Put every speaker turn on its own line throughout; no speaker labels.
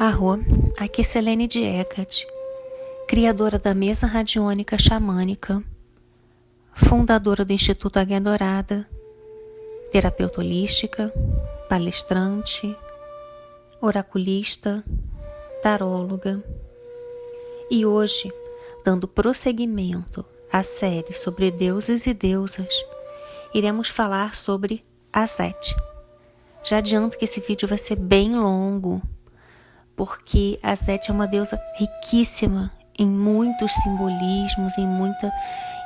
Arro, aqui é Selene de Hecate, criadora da mesa radiônica xamânica, fundadora do Instituto Águia Dourada, terapeuta holística, palestrante, oraculista, taróloga. E hoje, dando prosseguimento à série sobre deuses e deusas, iremos falar sobre a Sete. Já adianto que esse vídeo vai ser bem longo, porque a Sete é uma deusa riquíssima em muitos simbolismos, em, muita,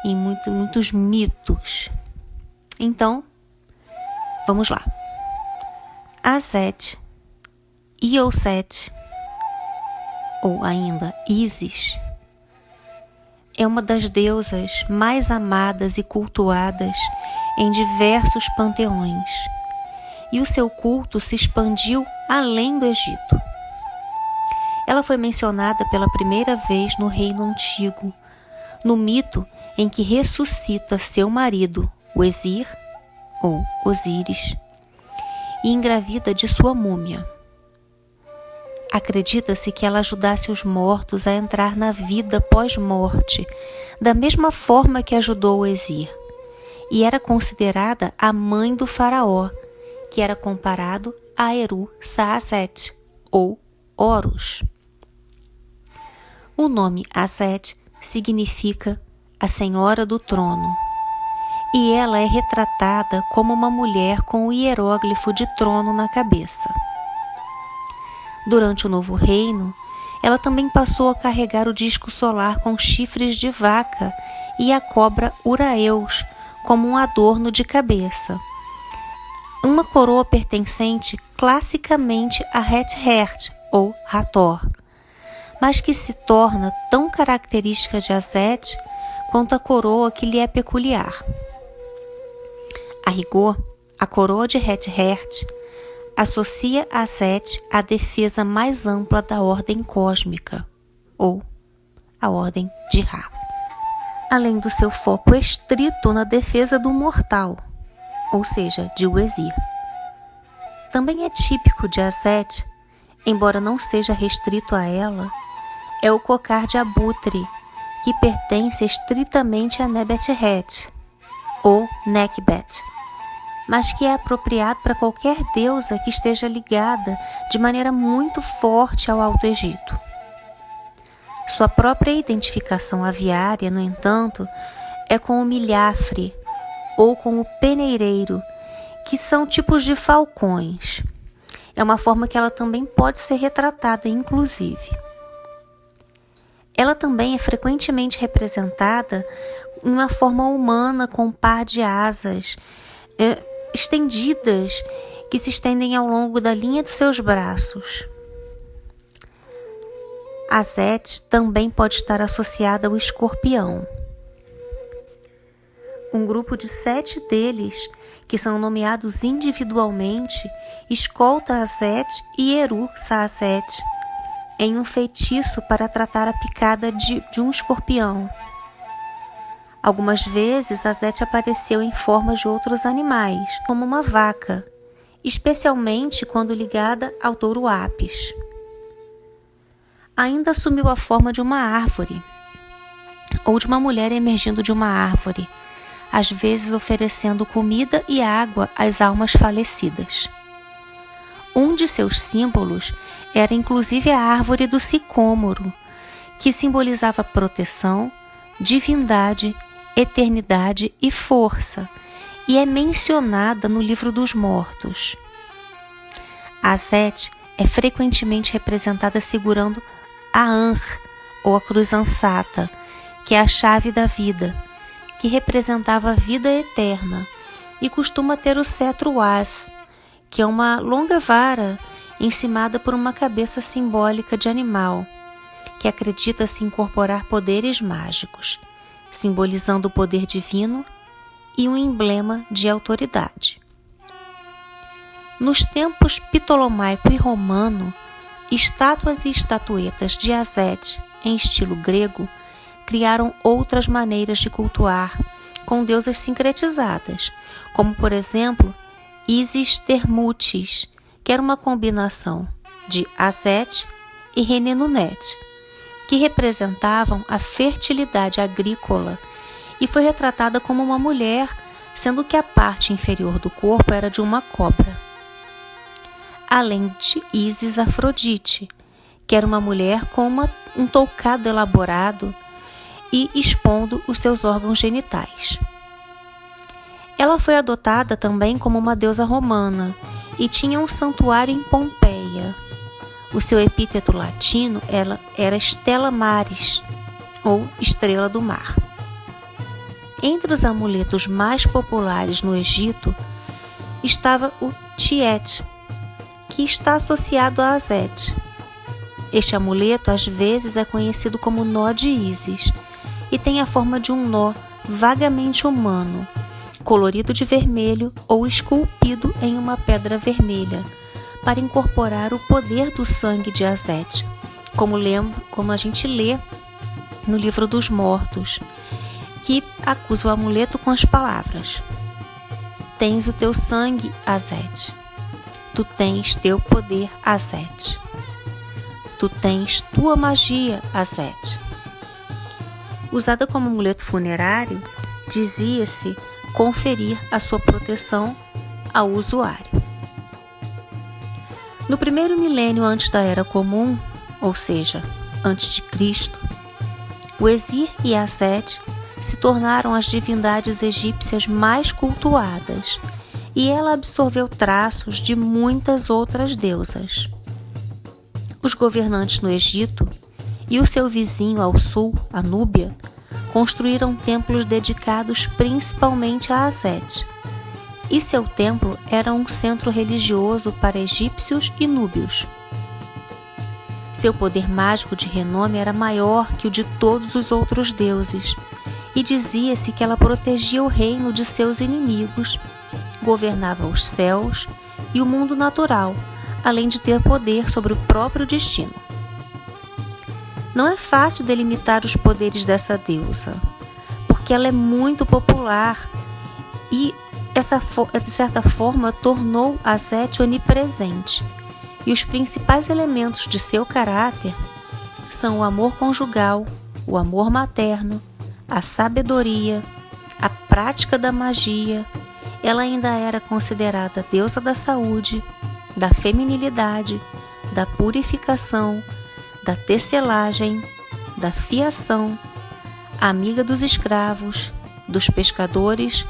em muito, muitos mitos. Então, vamos lá. A Sete, Iosete, ou ainda Isis, é uma das deusas mais amadas e cultuadas em diversos panteões, e o seu culto se expandiu além do Egito. Ela foi mencionada pela primeira vez no Reino Antigo, no mito em que ressuscita seu marido, o Exir, ou Osíris, e engravida de sua múmia. Acredita-se que ela ajudasse os mortos a entrar na vida pós-morte, da mesma forma que ajudou o Exir, e era considerada a mãe do faraó, que era comparado a Eru Saaset, ou Horus. O nome Aset significa a Senhora do Trono, e ela é retratada como uma mulher com o hieróglifo de trono na cabeça. Durante o Novo Reino, ela também passou a carregar o disco solar com chifres de vaca e a cobra Uraeus como um adorno de cabeça. Uma coroa pertencente classicamente a Het-Hert ou Hathor mas que se torna tão característica de Azet quanto a coroa que lhe é peculiar. A rigor, a coroa de Het-Hert associa a Set à defesa mais ampla da ordem cósmica, ou a ordem de Ra, além do seu foco estrito na defesa do mortal, ou seja, de Uezir. Também é típico de Azet, embora não seja restrito a ela, é o cocar de abutre, que pertence estritamente a Nebet-Het, ou Nekbet, mas que é apropriado para qualquer deusa que esteja ligada de maneira muito forte ao Alto Egito. Sua própria identificação aviária, no entanto, é com o milhafre ou com o peneireiro, que são tipos de falcões. É uma forma que ela também pode ser retratada, inclusive. Ela também é frequentemente representada em uma forma humana com um par de asas é, estendidas que se estendem ao longo da linha de seus braços. A Zete também pode estar associada ao escorpião. Um grupo de sete deles, que são nomeados individualmente, escolta a Zete e Eru Saaset em um feitiço para tratar a picada de, de um escorpião. Algumas vezes, Azete apareceu em forma de outros animais, como uma vaca, especialmente quando ligada ao touro Apis. Ainda assumiu a forma de uma árvore, ou de uma mulher emergindo de uma árvore, às vezes oferecendo comida e água às almas falecidas. Um de seus símbolos era inclusive a árvore do sicômoro, que simbolizava proteção, divindade, eternidade e força, e é mencionada no livro dos mortos. A Zete é frequentemente representada segurando a Anr, ou a cruz ansata, que é a chave da vida, que representava a vida eterna, e costuma ter o cetro As, que é uma longa vara encimada por uma cabeça simbólica de animal, que acredita se incorporar poderes mágicos, simbolizando o poder divino e um emblema de autoridade. Nos tempos ptolomaico e romano, estátuas e estatuetas de Azete, em estilo grego, criaram outras maneiras de cultuar, com deusas sincretizadas, como por exemplo Isis Termutis, que era uma combinação de Aset e Renenunet, que representavam a fertilidade agrícola e foi retratada como uma mulher, sendo que a parte inferior do corpo era de uma cobra. Além de Isis Afrodite, que era uma mulher com uma, um toucado elaborado e expondo os seus órgãos genitais. Ela foi adotada também como uma deusa romana e tinha um santuário em Pompeia. O seu epíteto latino ela era Stella Maris, ou Estrela do Mar. Entre os amuletos mais populares no Egito estava o Tiet, que está associado a Azet. Este amuleto às vezes é conhecido como nó de Ísis e tem a forma de um nó vagamente humano, colorido de vermelho ou esculpido em uma pedra vermelha, para incorporar o poder do sangue de Azet, como, lembro, como a gente lê no livro dos mortos, que acusa o amuleto com as palavras: Tens o teu sangue, Azet. Tu tens teu poder, Azet. Tu tens tua magia, Azet. Usada como amuleto funerário, dizia-se conferir a sua proteção ao usuário. No primeiro milênio antes da Era Comum, ou seja, antes de Cristo, o Exir e a se tornaram as divindades egípcias mais cultuadas e ela absorveu traços de muitas outras deusas. Os governantes no Egito e o seu vizinho ao sul, a Núbia, construíram templos dedicados principalmente a Aset. E seu templo era um centro religioso para egípcios e núbios. Seu poder mágico de renome era maior que o de todos os outros deuses, e dizia-se que ela protegia o reino de seus inimigos, governava os céus e o mundo natural, além de ter poder sobre o próprio destino. Não é fácil delimitar os poderes dessa deusa, porque ela é muito popular e essa de certa forma tornou a Sete onipresente. E os principais elementos de seu caráter são o amor conjugal, o amor materno, a sabedoria, a prática da magia. Ela ainda era considerada deusa da saúde, da feminilidade, da purificação, da tecelagem, da fiação, amiga dos escravos, dos pescadores,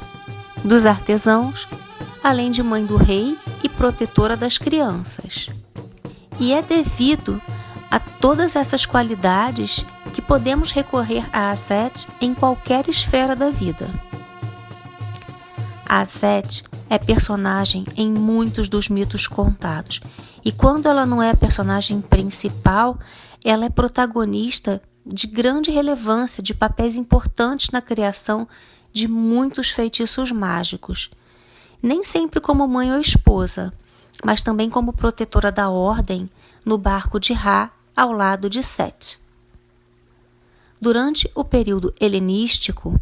dos artesãos, além de mãe do rei e protetora das crianças. E é devido a todas essas qualidades que podemos recorrer a Aset em qualquer esfera da vida. A Aset é personagem em muitos dos mitos contados, e quando ela não é a personagem principal, ela é protagonista de grande relevância, de papéis importantes na criação de muitos feitiços mágicos. Nem sempre como mãe ou esposa, mas também como protetora da ordem no barco de Ra ao lado de Set. Durante o período helenístico,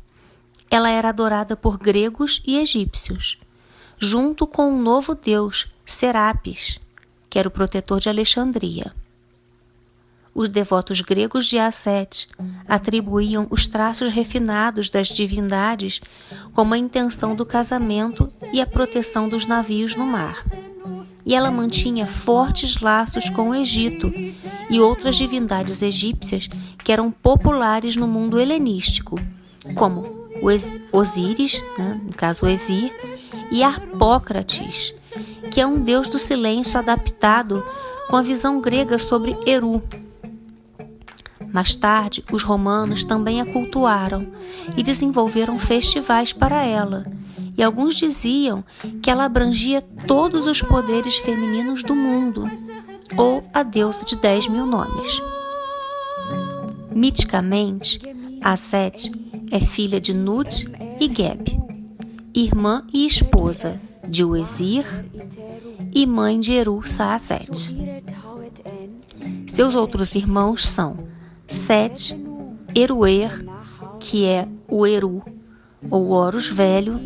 ela era adorada por gregos e egípcios, junto com um novo deus, Serapis, que era o protetor de Alexandria. Os devotos gregos de Asset atribuíam os traços refinados das divindades como a intenção do casamento e a proteção dos navios no mar. E ela mantinha fortes laços com o Egito e outras divindades egípcias que eram populares no mundo helenístico, como Osíris, né, no caso Exir, e Harpócrates, que é um deus do silêncio adaptado com a visão grega sobre Eru. Mais tarde, os romanos também a cultuaram e desenvolveram festivais para ela, e alguns diziam que ela abrangia todos os poderes femininos do mundo, ou a deusa de dez mil nomes. Miticamente, a Sete é filha de Nut e Geb, irmã e esposa de Uezir e mãe de Eru Saaset. Seus outros irmãos são Set, Eruer, que é o Eru, ou Horus velho,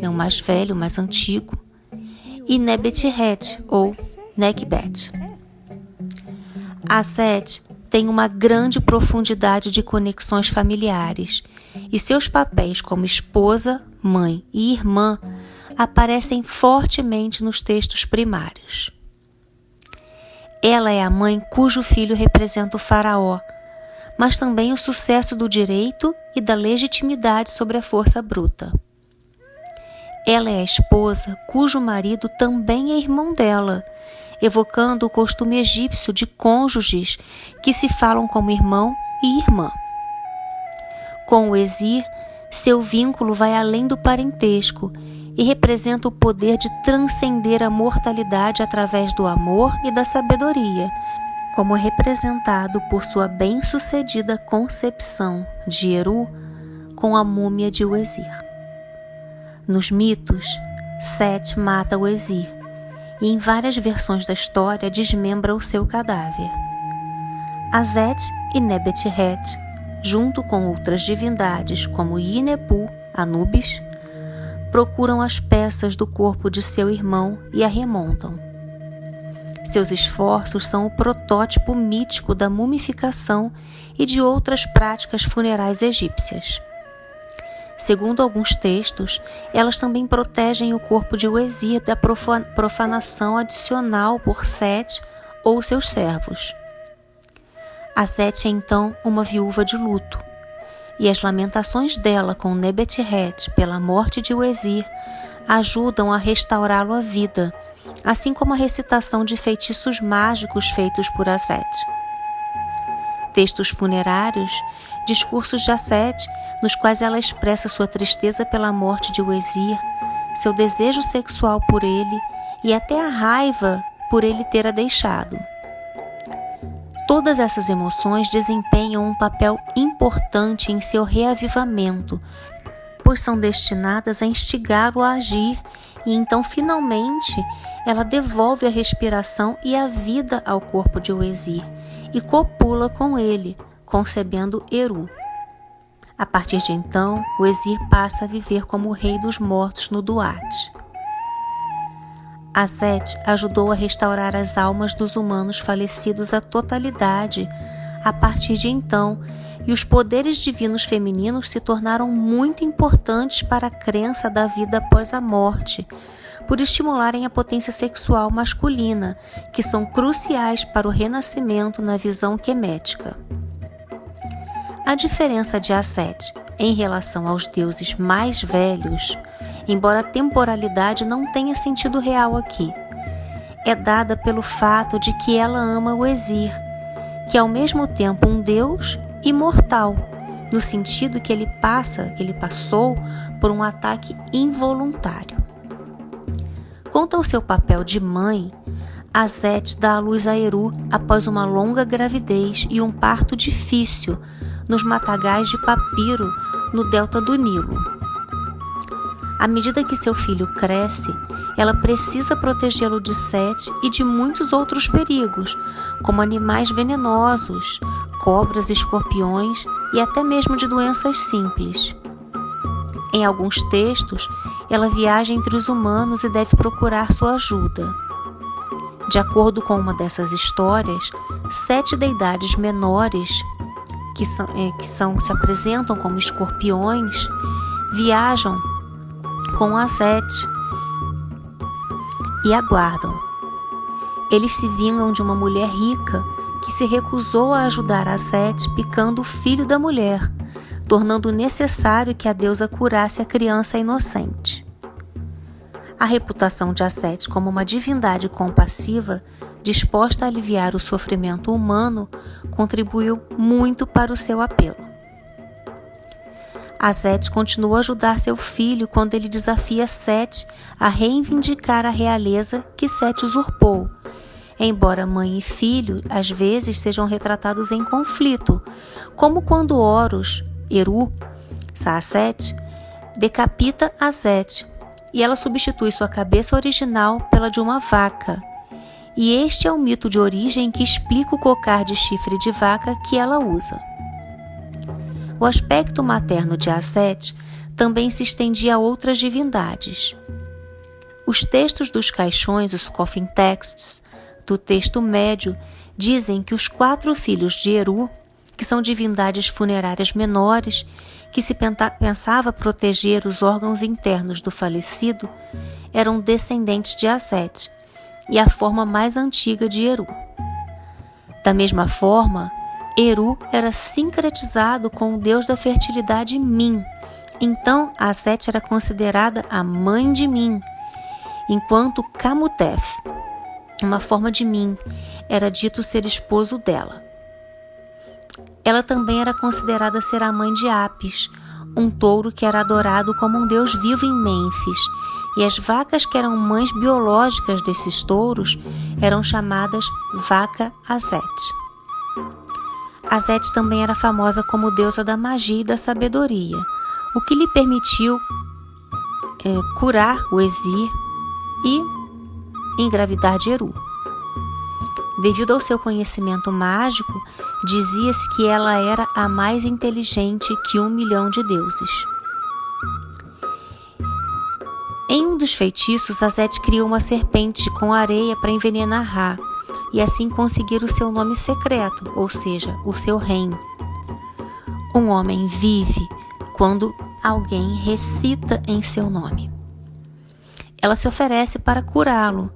é o mais velho, o mais antigo, e Nebet-Het, ou Nekbet. A Set tem uma grande profundidade de conexões familiares e seus papéis como esposa, mãe e irmã aparecem fortemente nos textos primários. Ela é a mãe cujo filho representa o Faraó, mas também o sucesso do direito e da legitimidade sobre a força bruta. Ela é a esposa cujo marido também é irmão dela, evocando o costume egípcio de cônjuges que se falam como irmão e irmã. Com o exir, seu vínculo vai além do parentesco e representa o poder de transcender a mortalidade através do amor e da sabedoria, como representado por sua bem-sucedida concepção de Eru com a múmia de Uezir. Nos mitos, Set mata o Exir e em várias versões da história desmembra o seu cadáver. Azet e Nebet-Het, junto com outras divindades como Inepu, Anubis, procuram as peças do corpo de seu irmão e a remontam. Seus esforços são o protótipo mítico da mumificação e de outras práticas funerais egípcias. Segundo alguns textos, elas também protegem o corpo de Uezir da profanação adicional por Sete ou seus servos. A Sete é então uma viúva de luto e as lamentações dela com Nebet-Het pela morte de Uezir ajudam a restaurá-lo à vida, assim como a recitação de feitiços mágicos feitos por Aset. Textos funerários, discursos de Aset, nos quais ela expressa sua tristeza pela morte de Uezir, seu desejo sexual por ele e até a raiva por ele ter a deixado. Todas essas emoções desempenham um papel importante em seu reavivamento, pois são destinadas a instigá-lo a agir e então finalmente ela devolve a respiração e a vida ao corpo de Oesir e copula com ele, concebendo Eru. A partir de então, o Exir passa a viver como o rei dos mortos no Duat. Azet ajudou a restaurar as almas dos humanos falecidos à totalidade a partir de então, e os poderes divinos femininos se tornaram muito importantes para a crença da vida após a morte, por estimularem a potência sexual masculina, que são cruciais para o renascimento na visão quemética. A diferença de Aset em relação aos deuses mais velhos embora a temporalidade não tenha sentido real aqui. É dada pelo fato de que ela ama o Exir, que é ao mesmo tempo um deus imortal, no sentido que ele passa, que ele passou por um ataque involuntário. Quanto ao seu papel de mãe, Azet dá à luz a Eru após uma longa gravidez e um parto difícil nos matagais de papiro no delta do Nilo. À medida que seu filho cresce, ela precisa protegê-lo de Sete e de muitos outros perigos, como animais venenosos, cobras escorpiões e até mesmo de doenças simples. Em alguns textos, ela viaja entre os humanos e deve procurar sua ajuda. De acordo com uma dessas histórias, sete deidades menores, que, são, eh, que, são, que se apresentam como escorpiões, viajam com Azete e aguardam. Eles se vingam de uma mulher rica que se recusou a ajudar Azete picando o filho da mulher, tornando necessário que a deusa curasse a criança inocente. A reputação de Azete como uma divindade compassiva, disposta a aliviar o sofrimento humano, contribuiu muito para o seu apelo. Azete continua a ajudar seu filho quando ele desafia Sete a reivindicar a realeza que Sete usurpou. Embora mãe e filho às vezes sejam retratados em conflito, como quando Horus, Eru, Saaset, decapita Azete e ela substitui sua cabeça original pela de uma vaca. E este é o mito de origem que explica o cocar de chifre de vaca que ela usa. O aspecto materno de Aset também se estendia a outras divindades. Os textos dos caixões, os coffin texts, do texto médio, dizem que os quatro filhos de Eru, que são divindades funerárias menores, que se pensava proteger os órgãos internos do falecido, eram descendentes de Aset e a forma mais antiga de Eru. Da mesma forma, Eru era sincretizado com o deus da fertilidade Min. Então, Aset era considerada a mãe de Min, enquanto Kamutef, uma forma de Min, era dito ser esposo dela. Ela também era considerada ser a mãe de Apis, um touro que era adorado como um deus vivo em Mênfis, e as vacas que eram mães biológicas desses touros eram chamadas vaca Azet. Azet também era famosa como deusa da magia e da sabedoria, o que lhe permitiu é, curar o Exir e engravidar de Eru. Devido ao seu conhecimento mágico, dizia-se que ela era a mais inteligente que um milhão de deuses. Em um dos feitiços, Azet criou uma serpente com areia para envenenar Ra e assim conseguir o seu nome secreto, ou seja, o seu reino. Um homem vive quando alguém recita em seu nome. Ela se oferece para curá-lo,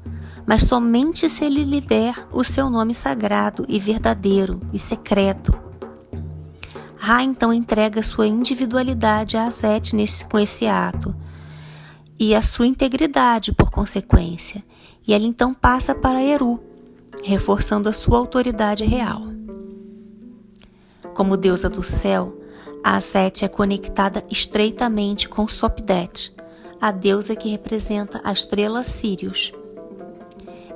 mas somente se ele lhe der o seu nome sagrado e verdadeiro e secreto. Ra então entrega sua individualidade a Azet nesse, com esse ato e a sua integridade por consequência, e ela então passa para Eru, reforçando a sua autoridade real. Como deusa do céu, a Azet é conectada estreitamente com Sopdet, a deusa que representa a estrela Sirius.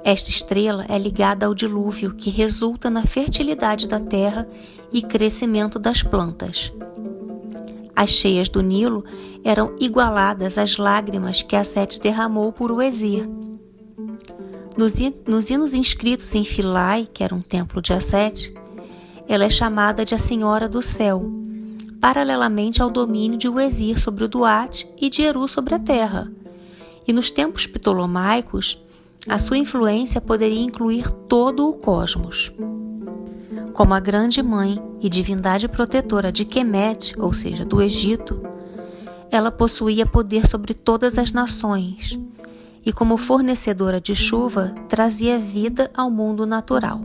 Esta estrela é ligada ao dilúvio que resulta na fertilidade da terra e crescimento das plantas. As cheias do Nilo eram igualadas às lágrimas que a derramou por Uezir. Nos, nos hinos inscritos em Filai, que era um templo de Assete, ela é chamada de a Senhora do Céu, paralelamente ao domínio de Uezir sobre o Duat e de Eru sobre a terra. E nos tempos ptolomaicos, a sua influência poderia incluir todo o cosmos. Como a grande mãe e divindade protetora de Kemet, ou seja, do Egito, ela possuía poder sobre todas as nações e, como fornecedora de chuva, trazia vida ao mundo natural.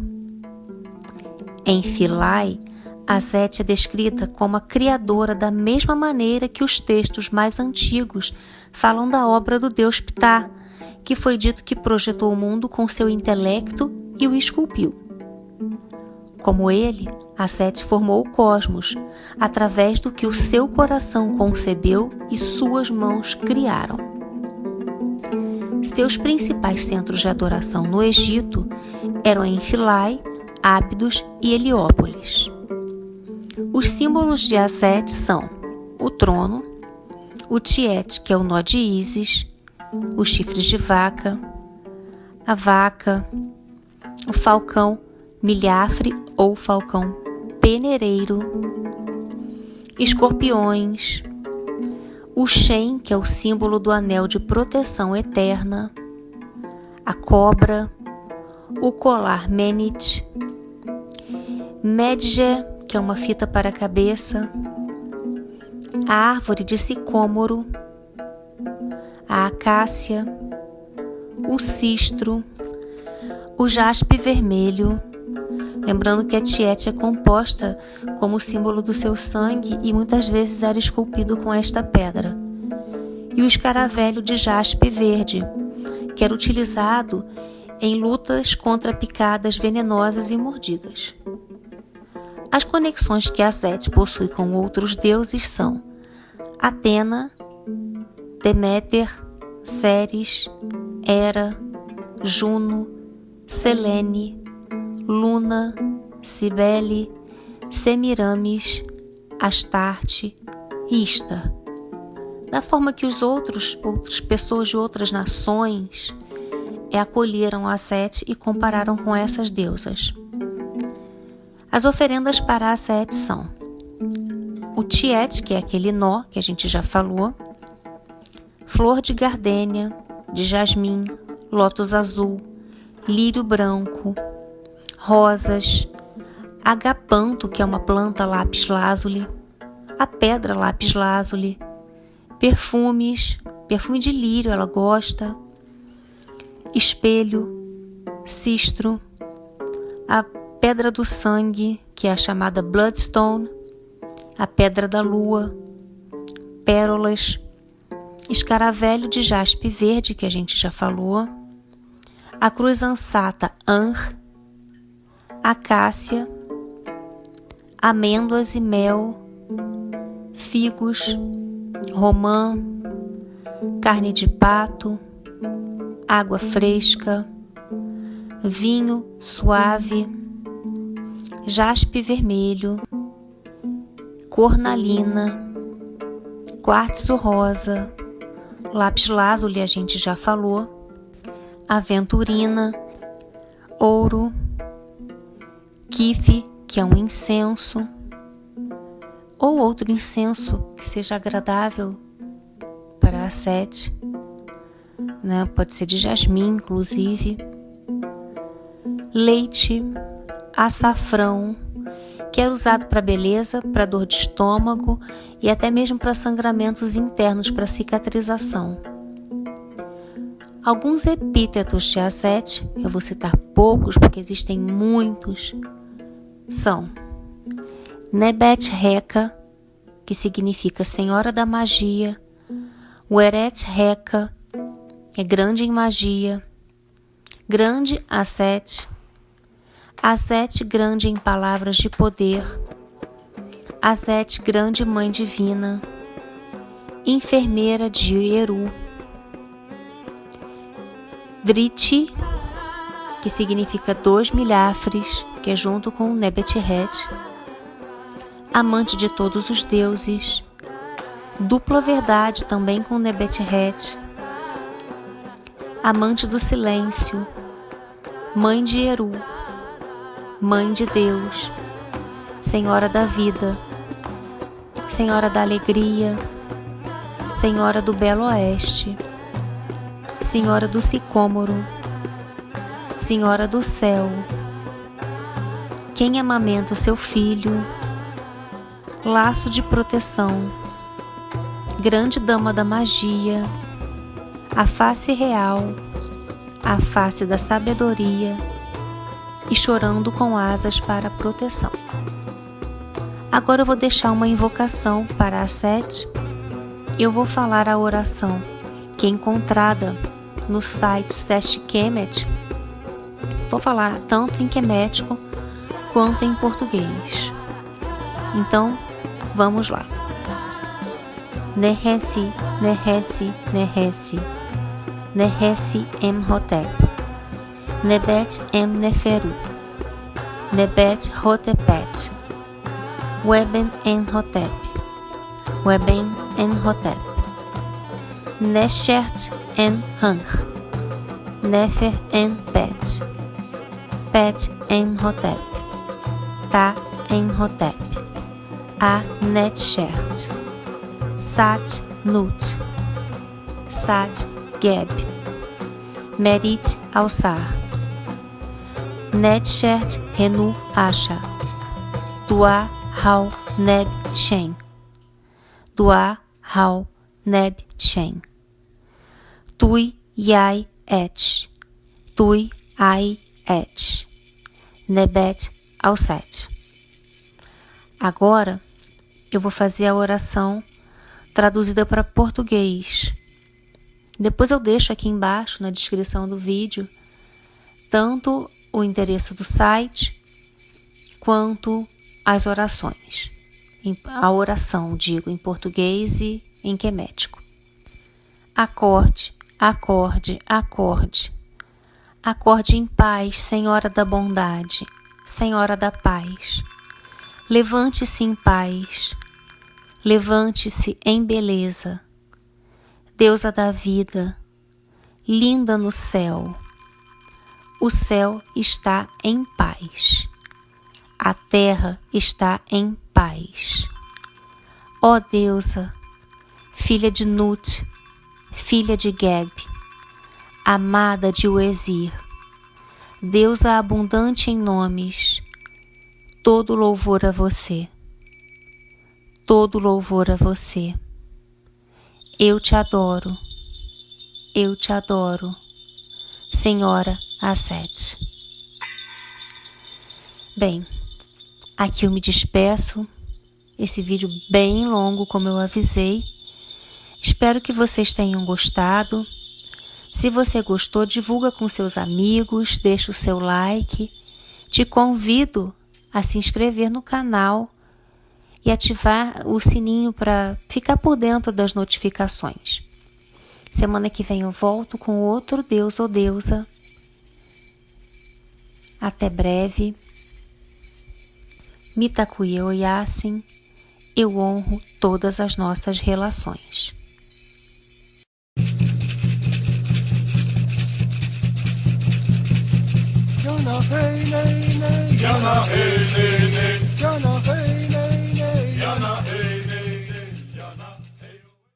Em Filai, a Zete é descrita como a criadora da mesma maneira que os textos mais antigos falam da obra do deus Ptah, que foi dito que projetou o mundo com seu intelecto e o esculpiu. Como ele, a Sete formou o cosmos, através do que o seu coração concebeu e suas mãos criaram. Seus principais centros de adoração no Egito eram em Filai, Ápidos e Heliópolis. Os símbolos de Aset são o trono, o tiete, que é o nó de Ísis, os chifres de vaca, a vaca, o falcão, milhafre ou falcão penereiro, escorpiões, o Shen, que é o símbolo do anel de proteção eterna, a cobra, o colar Menit, Medje, que é uma fita para a cabeça, a árvore de sicômoro, a acácia, o cistro, o jaspe vermelho, lembrando que a tiete é composta como símbolo do seu sangue e muitas vezes era esculpido com esta pedra. E o escaravelho de jaspe verde, que era utilizado em lutas contra picadas venenosas e mordidas. As conexões que a Sete possui com outros deuses são Atena, Deméter, Ceres, Hera, Juno, Selene, Luna, Cibele, Semiramis, Astarte Ista. Da forma que os outros, outras pessoas de outras nações é, acolheram a Sete e compararam com essas deusas. As oferendas para a Sete são o tiete, que é aquele nó que a gente já falou, flor de gardênia, de jasmim, lótus azul, lírio branco, rosas, agapanto, que é uma planta lápis lazuli, a pedra lápis lazuli, perfumes, perfume de lírio ela gosta, espelho, cistro, a pedra do sangue, que é a chamada bloodstone, a pedra da lua, pérolas, escaravelho de jaspe verde, que a gente já falou, a cruz ansata anr, acácia, amêndoas e mel, figos, romã, carne de pato, água fresca, vinho suave, jaspe vermelho, cornalina, quartzo rosa, lápis lazuli a gente já falou, aventurina, ouro, kife, que é um incenso, ou outro incenso que seja agradável para a sete, né? pode ser de jasmim, inclusive, leite, açafrão, que é usado para beleza, para dor de estômago e até mesmo para sangramentos internos para cicatrização. Alguns epítetos de A7, eu vou citar poucos porque existem muitos, são Nebet Reka, que significa Senhora da Magia, Weret Reka, é grande em magia, grande A7, Azete grande em palavras de poder, Azete grande mãe divina, enfermeira de Eru, Driti, que significa dois milhafres, que é junto com Nebetret, amante de todos os deuses, dupla verdade também com Nebetret, amante do silêncio, mãe de Eru, Mãe de Deus, Senhora da vida, Senhora da alegria, Senhora do Belo Oeste, Senhora do Sicômoro, Senhora do céu, quem amamenta seu filho, laço de proteção, grande dama da magia, a face real, a face da sabedoria e chorando com asas para proteção. Agora eu vou deixar uma invocação para a sete. Eu vou falar a oração que é encontrada no site Sete Kemet. Vou falar tanto em quemético quanto em português. Então, vamos lá. Nehesi, Nehesi, Nehesi, Nehesi Emhotep. Nebet Em Neferu, Nebet Hotepet, Weben En Hotep, Weben En Hotep, Neshert En Hanch, Nefer En Pet, Pet En Hotep, Ta En Hotep, A Netshert, Sat Nut, Sat Geb, Merit Alçar. Netshert Renu Asha, Dua Hau Neb Chen, Dua Hau Neb Chen, Tui Yai Et, Tui Ai Et, Nebet Alset. Agora eu vou fazer a oração traduzida para português. Depois eu deixo aqui embaixo na descrição do vídeo tanto o endereço do site quanto as orações. A oração, digo, em português e em quemético. Acorde, acorde, acorde. Acorde em paz, Senhora da bondade, Senhora da paz. Levante-se em paz, levante-se em beleza. Deusa da vida, linda no céu o céu está em paz. A terra está em paz. Ó deusa, filha de Nut, filha de Geb, amada de Uezir, deusa abundante em nomes, todo louvor a você, todo louvor a você. Eu te adoro, eu te adoro, Senhora Assete. Bem, aqui eu me despeço esse vídeo bem longo, como eu avisei. Espero que vocês tenham gostado. Se você gostou, divulga com seus amigos, deixa o seu like. Te convido a se inscrever no canal e ativar o sininho para ficar por dentro das notificações. Semana que vem eu volto com outro Deus ou deusa. Até breve. Mitakuye Oyasin eu honro todas as nossas relações. hey, nay, nay. Yana, hey, nay, hey.